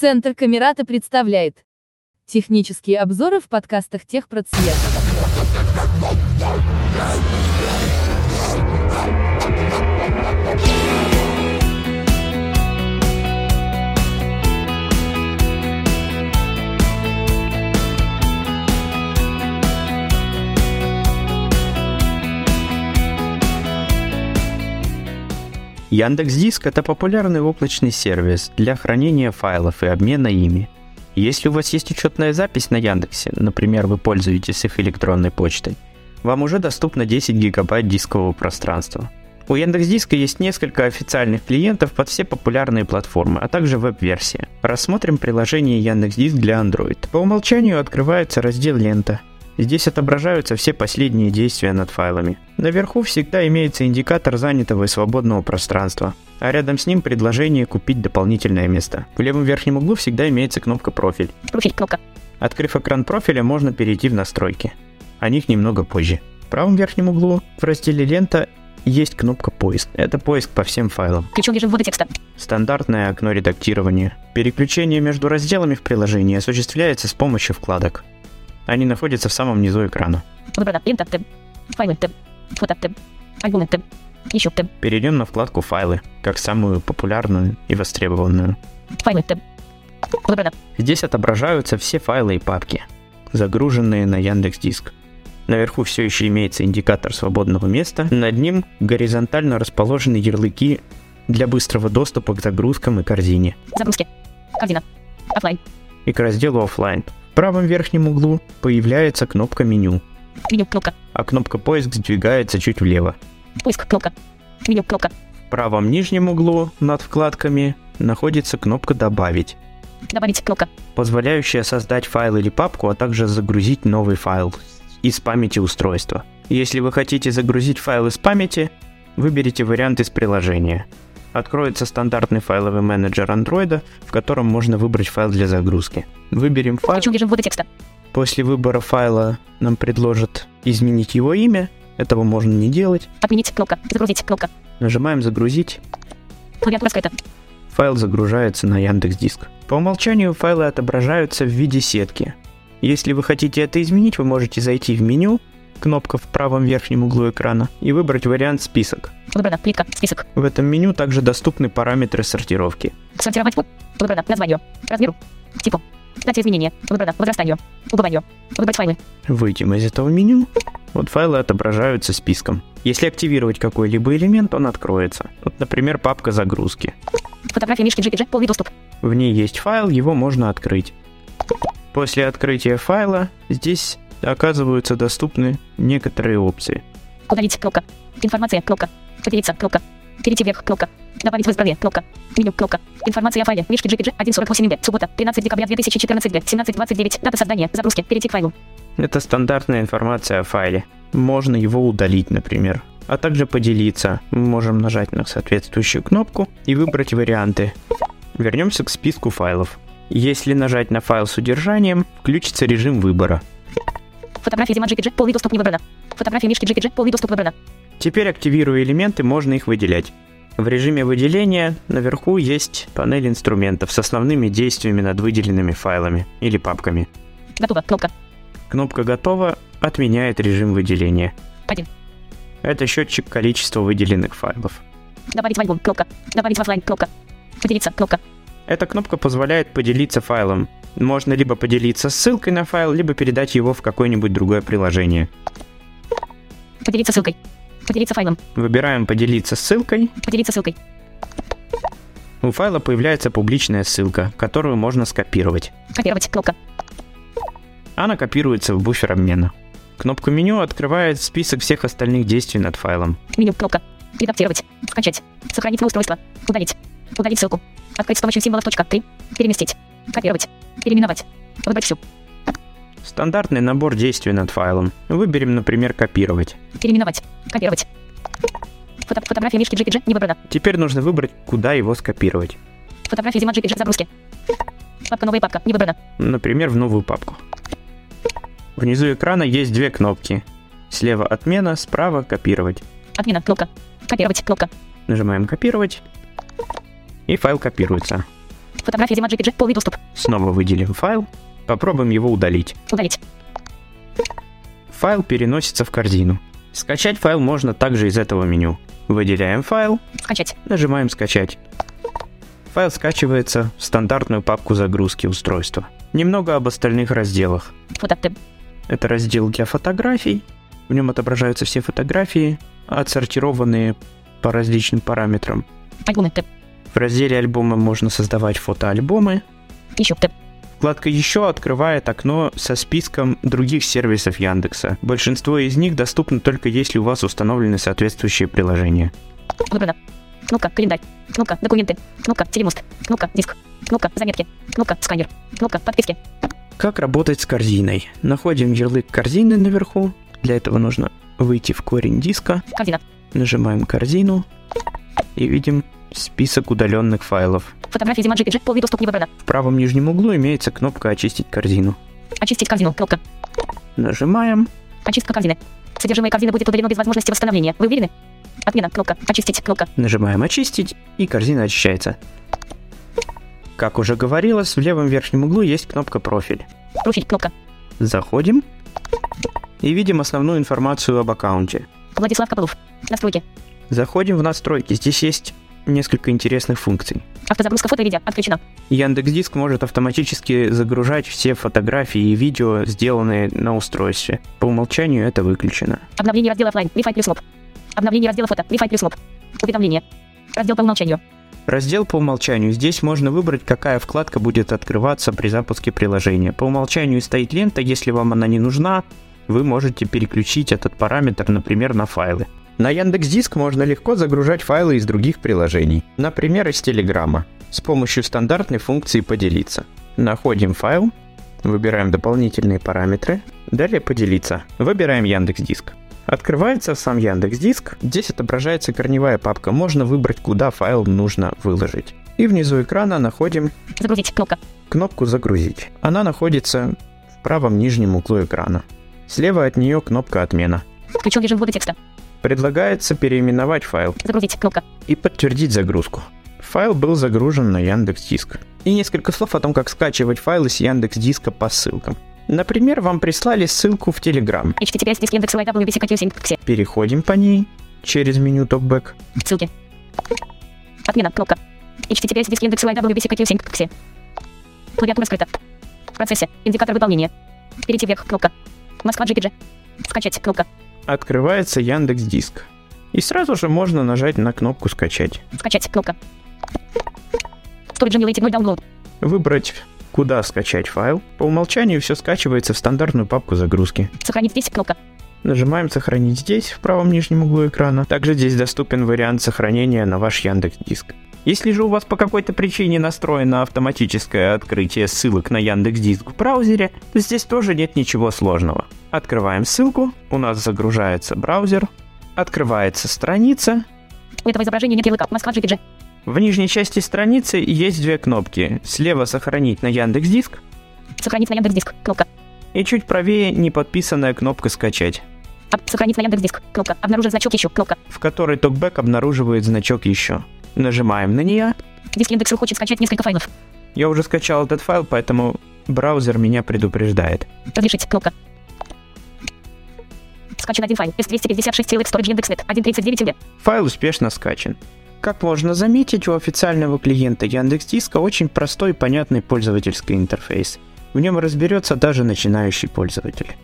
Центр Камерата представляет технические обзоры в подкастах Техпроцвет. Яндекс.Диск – это популярный облачный сервис для хранения файлов и обмена ими. Если у вас есть учетная запись на Яндексе, например, вы пользуетесь их электронной почтой, вам уже доступно 10 гигабайт дискового пространства. У Яндекс.Диска есть несколько официальных клиентов под все популярные платформы, а также веб-версия. Рассмотрим приложение Яндекс.Диск для Android. По умолчанию открывается раздел «Лента», Здесь отображаются все последние действия над файлами. Наверху всегда имеется индикатор занятого и свободного пространства, а рядом с ним предложение купить дополнительное место. В левом верхнем углу всегда имеется кнопка «Профиль». Профиль, кнопка. Открыв экран профиля, можно перейти в настройки. О них немного позже. В правом верхнем углу в разделе «Лента» есть кнопка «Поиск». Это поиск по всем файлам. Ключом режим ввода текста. Стандартное окно редактирования. Переключение между разделами в приложении осуществляется с помощью вкладок. Они находятся в самом низу экрана. Файлы. Фото. Альбомы. Еще. Перейдем на вкладку «Файлы», как самую популярную и востребованную. Файлы. Здесь отображаются все файлы и папки, загруженные на Яндекс Диск. Наверху все еще имеется индикатор свободного места. Над ним горизонтально расположены ярлыки для быстрого доступа к загрузкам и корзине. Загрузки. Корзина. Оффлайн. И к разделу «Оффлайн». В правом верхнем углу появляется кнопка «Меню», Меню, кнопка. а кнопка «Поиск» сдвигается чуть влево. Поиск, кнопка. Меню, кнопка. В правом нижнем углу над вкладками находится кнопка «Добавить», Добавить, кнопка. позволяющая создать файл или папку, а также загрузить новый файл из памяти устройства. Если вы хотите загрузить файл из памяти, выберите вариант из приложения. Откроется стандартный файловый менеджер Android, в котором можно выбрать файл для загрузки. Выберем файл. Ключом режим ввода текста. После выбора файла нам предложат изменить его имя. Этого можно не делать. Отменить, кнопка. Загрузить, кнопка. Нажимаем «Загрузить». Клавиатура скрыта. Файл загружается на Яндекс Диск. По умолчанию файлы отображаются в виде сетки. Если вы хотите это изменить, вы можете зайти в меню, кнопка в правом верхнем углу экрана, и выбрать вариант «Список». Выбрано. Плитка. Список. В этом меню также доступны параметры сортировки. Сортировать. вот. Выбрано. Названию. Размеру. Типу. Дате изменения. Выбрано. Возрастанию. Убыванию. Выбрать файлы. Выйдем из этого меню. Вот файлы отображаются списком. Если активировать какой-либо элемент, он откроется. Вот, например, папка загрузки. Фотография мишки JPG. Полный доступ. В ней есть файл, его можно открыть. После открытия файла здесь оказываются доступны некоторые опции. Удалить, кнопка. Информация, кнопка. Поделиться, кнопка. Перейти вверх, кнопка. Добавить в избранное, кнопка. Меню, кнопка. Информация о файле. Мишки JPG 1.48 MB. Суббота. 13 декабря 2014 г. 17.29. Дата создания. Загрузки. Перейти к файлу. Это стандартная информация о файле. Можно его удалить, например. А также поделиться. Мы можем нажать на соответствующую кнопку и выбрать варианты. Вернемся к списку файлов. Если нажать на файл с удержанием, включится режим выбора. Фотография Дима JPG. Полный доступ не выбрано. Фотография мишки JPG. Полный доступ выбрано. Теперь активируя элементы, можно их выделять. В режиме выделения наверху есть панель инструментов с основными действиями над выделенными файлами или папками. Готово. Кнопка. Кнопка «Готово» отменяет режим выделения. 1. Это счетчик количества выделенных файлов. Добавить в альбом. Кнопка. Добавить в оффлайн. Кнопка. Поделиться. Кнопка. Эта кнопка позволяет поделиться файлом. Можно либо поделиться ссылкой на файл, либо передать его в какое-нибудь другое приложение. Поделиться ссылкой. Поделиться файлом. Выбираем «Поделиться ссылкой». Поделиться ссылкой. У файла появляется публичная ссылка, которую можно скопировать. Копировать. Кнопка. Она копируется в буфер обмена. Кнопка меню открывает список всех остальных действий над файлом. Меню. Кнопка. Редактировать. Скачать. Сохранить на устройство. Удалить. Удалить ссылку. Открыть с помощью символов точка 3. Переместить. Копировать. Переименовать. Выбрать всю. Стандартный набор действий над файлом. Выберем, например, «Копировать». Переименовать. Копировать. Фото фотография мишки JPG не выбрана. Теперь нужно выбрать, куда его скопировать. Фотография Дима JPG загрузки. Папка новая папка не выбрана. Например, в новую папку. Внизу экрана есть две кнопки. Слева «Отмена», справа «Копировать». Отмена. Кнопка. Копировать. Кнопка. Нажимаем «Копировать». И файл копируется. Фотография Zima JPG. Полный доступ. Снова выделим файл. Попробуем его удалить. Удалить. Файл переносится в корзину. Скачать файл можно также из этого меню. Выделяем файл, Скачать. нажимаем «Скачать». Файл скачивается в стандартную папку загрузки устройства. Немного об остальных разделах. Фото. Тэб. Это раздел для фотографий. В нем отображаются все фотографии, отсортированные по различным параметрам. Альбомы. В разделе альбомы можно создавать фотоальбомы. Еще. Тэб. Вкладка «Еще» открывает окно со списком других сервисов Яндекса. Большинство из них доступны только если у вас установлены соответствующие приложения. Выбрано. Кнопка «Календарь». Кнопка «Документы». Кнопка «Телемост». Кнопка «Диск». Кнопка «Заметки». Кнопка «Сканер». Кнопка «Подписки». Как работать с корзиной? Находим ярлык корзины наверху. Для этого нужно выйти в корень диска, Корзина. нажимаем корзину и видим список удаленных файлов. Фотография Zima JPG. Полный доступ не выбрано. В правом нижнем углу имеется кнопка «Очистить корзину». Очистить корзину. Кнопка. Нажимаем. Очистка корзины. Содержимое корзины будет удалено без возможности восстановления. Вы уверены? Отмена. Кнопка. Очистить. Кнопка. Нажимаем «Очистить» и корзина очищается. Как уже говорилось, в левом верхнем углу есть кнопка «Профиль». Профиль. Кнопка. Заходим и видим основную информацию об аккаунте. Владислав Копылов. Настройки. Заходим в настройки. Здесь есть несколько интересных функций. Автозагрузка фото и видео. Отключена. Яндекс.Диск может автоматически загружать все фотографии и видео, сделанные на устройстве. По умолчанию это выключено. Обновление раздела оффлайн. Wi-Fi плюс моб. Обновление раздела фото. Wi-Fi плюс моб. Уведомление. Раздел по умолчанию. Раздел по умолчанию. Здесь можно выбрать, какая вкладка будет открываться при запуске приложения. По умолчанию стоит лента, если вам она не нужна, вы можете переключить этот параметр, например, на файлы. На Яндекс.Диск можно легко загружать файлы из других приложений, например, из Телеграма, с помощью стандартной функции «Поделиться». Находим файл, выбираем дополнительные параметры, далее «Поделиться», выбираем Яндекс.Диск. Открывается сам Яндекс.Диск, здесь отображается корневая папка, можно выбрать, куда файл нужно выложить. И внизу экрана находим Загрузить. Кнопка. кнопку «Загрузить». Она находится в правом нижнем углу экрана. Слева от нее кнопка «Отмена». Включен режим ввода текста. Предлагается переименовать файл Загрузить. Кнопка. и подтвердить загрузку. Файл был загружен на Яндекс.Диск. И несколько слов о том, как скачивать файлы с Яндекс.Диска по ссылкам. Например, вам прислали ссылку в Telegram. Диск. Переходим по ней через меню TalkBack. Ссылки. Отмена. Кнопка. HTTPS диск индекс WBC Все. Клавиатура скрыта. В процессе. Индикатор выполнения. Перейти вверх. Кнопка. Москва JPG. Скачать. Кнопка. Открывается Яндекс.Диск. И сразу же можно нажать на кнопку «Скачать». Скачать. Кнопка. Storage Emulated 0 download. Выбрать, куда скачать файл. По умолчанию все скачивается в стандартную папку загрузки. Сохранить здесь. Кнопка. Нажимаем «Сохранить здесь» в правом нижнем углу экрана. Также здесь доступен вариант сохранения на ваш Яндекс.Диск. Если же у вас по какой-то причине настроено автоматическое открытие ссылок на Яндекс.Диск в браузере, то здесь тоже нет ничего сложного. Открываем ссылку, у нас загружается браузер, открывается страница. У этого изображения нет ярлыка. Москва JPG. В нижней части страницы есть две кнопки. Слева «Сохранить на Яндекс.Диск» Сохранить на Яндекс.Диск. Кнопка. и чуть правее неподписанная кнопка «Скачать», Сохранить на Яндекс.Диск. Кнопка. Обнаружить значок еще. Кнопка. в которой TalkBack обнаруживает значок «Еще». Нажимаем на нее, Диск индекс хочет скачать несколько файлов. Я уже скачал этот файл, поэтому браузер меня предупреждает. Разрешить. Кнопка. Скачан один файл. S256 TLX Storage Яндекс.Нет. 1.39 MB. Файл успешно скачан. Как можно заметить, у официального клиента Яндекс.Диска очень простой и понятный пользовательский интерфейс. В нем разберется даже начинающий пользователь.